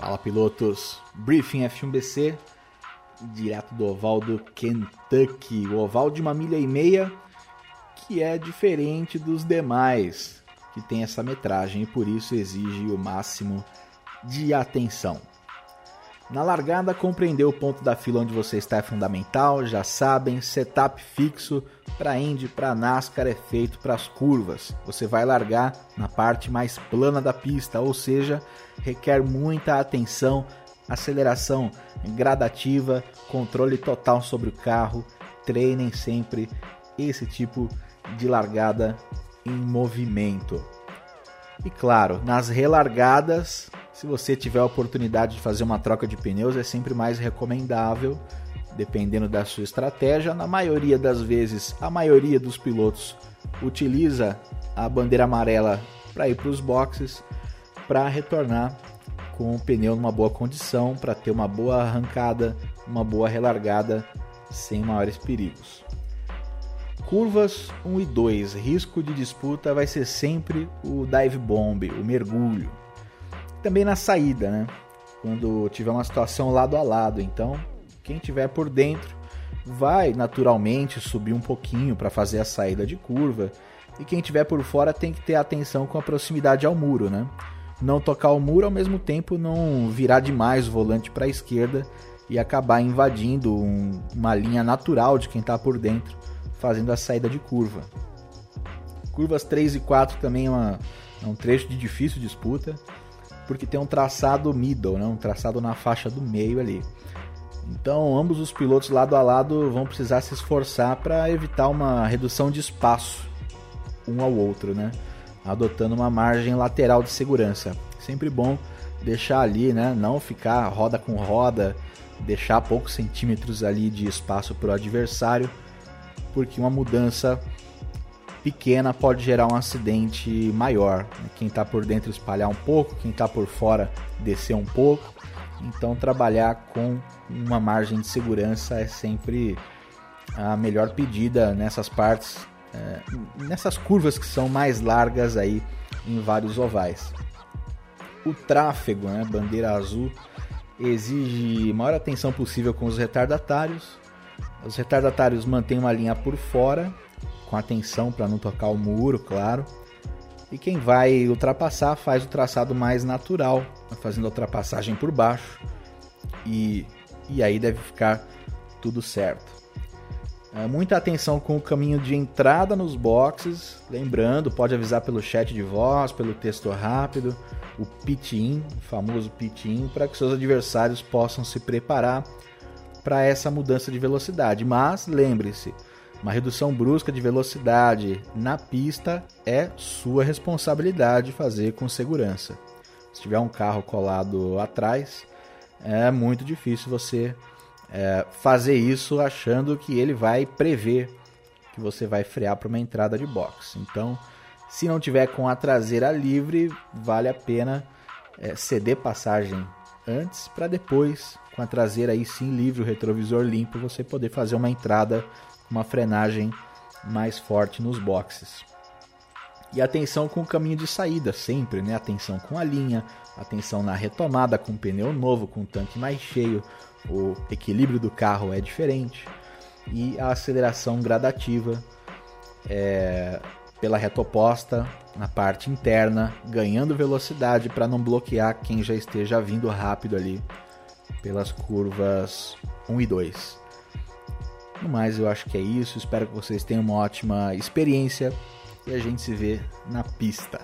Fala pilotos, Briefing F1BC, direto do oval do Kentucky, o oval de uma milha e meia, que é diferente dos demais, que tem essa metragem e por isso exige o máximo de atenção. Na largada, compreender o ponto da fila onde você está é fundamental, já sabem, setup fixo para Indy, para NASCAR é feito para as curvas. Você vai largar na parte mais plana da pista, ou seja, requer muita atenção, aceleração gradativa, controle total sobre o carro. Treinem sempre esse tipo de largada em movimento. E claro, nas relargadas, se você tiver a oportunidade de fazer uma troca de pneus, é sempre mais recomendável, dependendo da sua estratégia. Na maioria das vezes, a maioria dos pilotos utiliza a bandeira amarela para ir para os boxes, para retornar com o pneu numa boa condição, para ter uma boa arrancada, uma boa relargada sem maiores perigos. Curvas 1 e 2, risco de disputa vai ser sempre o dive bomb, o mergulho também na saída, né? Quando tiver uma situação lado a lado. Então, quem tiver por dentro vai naturalmente subir um pouquinho para fazer a saída de curva. E quem tiver por fora tem que ter atenção com a proximidade ao muro, né? Não tocar o muro ao mesmo tempo não virar demais o volante para a esquerda e acabar invadindo um, uma linha natural de quem está por dentro, fazendo a saída de curva. Curvas 3 e 4 também é, uma, é um trecho de difícil disputa porque tem um traçado middle, né? um traçado na faixa do meio ali. Então, ambos os pilotos lado a lado vão precisar se esforçar para evitar uma redução de espaço um ao outro, né? Adotando uma margem lateral de segurança. Sempre bom deixar ali, né? Não ficar roda com roda, deixar poucos centímetros ali de espaço para o adversário, porque uma mudança pequena pode gerar um acidente maior. Quem está por dentro espalhar um pouco, quem está por fora descer um pouco. Então, trabalhar com uma margem de segurança é sempre a melhor pedida nessas partes, é, nessas curvas que são mais largas aí em vários ovais. O tráfego, né, bandeira azul, exige maior atenção possível com os retardatários. Os retardatários mantêm uma linha por fora com atenção para não tocar o muro, claro. E quem vai ultrapassar faz o traçado mais natural, fazendo a ultrapassagem por baixo. E, e aí deve ficar tudo certo. É, muita atenção com o caminho de entrada nos boxes. Lembrando, pode avisar pelo chat de voz, pelo texto rápido, o pit-in, o famoso pit-in, para que seus adversários possam se preparar para essa mudança de velocidade. Mas lembre-se, uma redução brusca de velocidade na pista é sua responsabilidade fazer com segurança. Se tiver um carro colado atrás, é muito difícil você é, fazer isso achando que ele vai prever que você vai frear para uma entrada de box. Então, se não tiver com a traseira livre, vale a pena é, ceder passagem antes para depois, com a traseira aí sim livre, o retrovisor limpo, você poder fazer uma entrada uma frenagem mais forte nos boxes. E atenção com o caminho de saída, sempre, né? Atenção com a linha, atenção na retomada com pneu novo, com tanque mais cheio, o equilíbrio do carro é diferente. E a aceleração gradativa é, pela reta oposta, na parte interna, ganhando velocidade para não bloquear quem já esteja vindo rápido ali pelas curvas 1 e 2. No mais, eu acho que é isso. Espero que vocês tenham uma ótima experiência e a gente se vê na pista.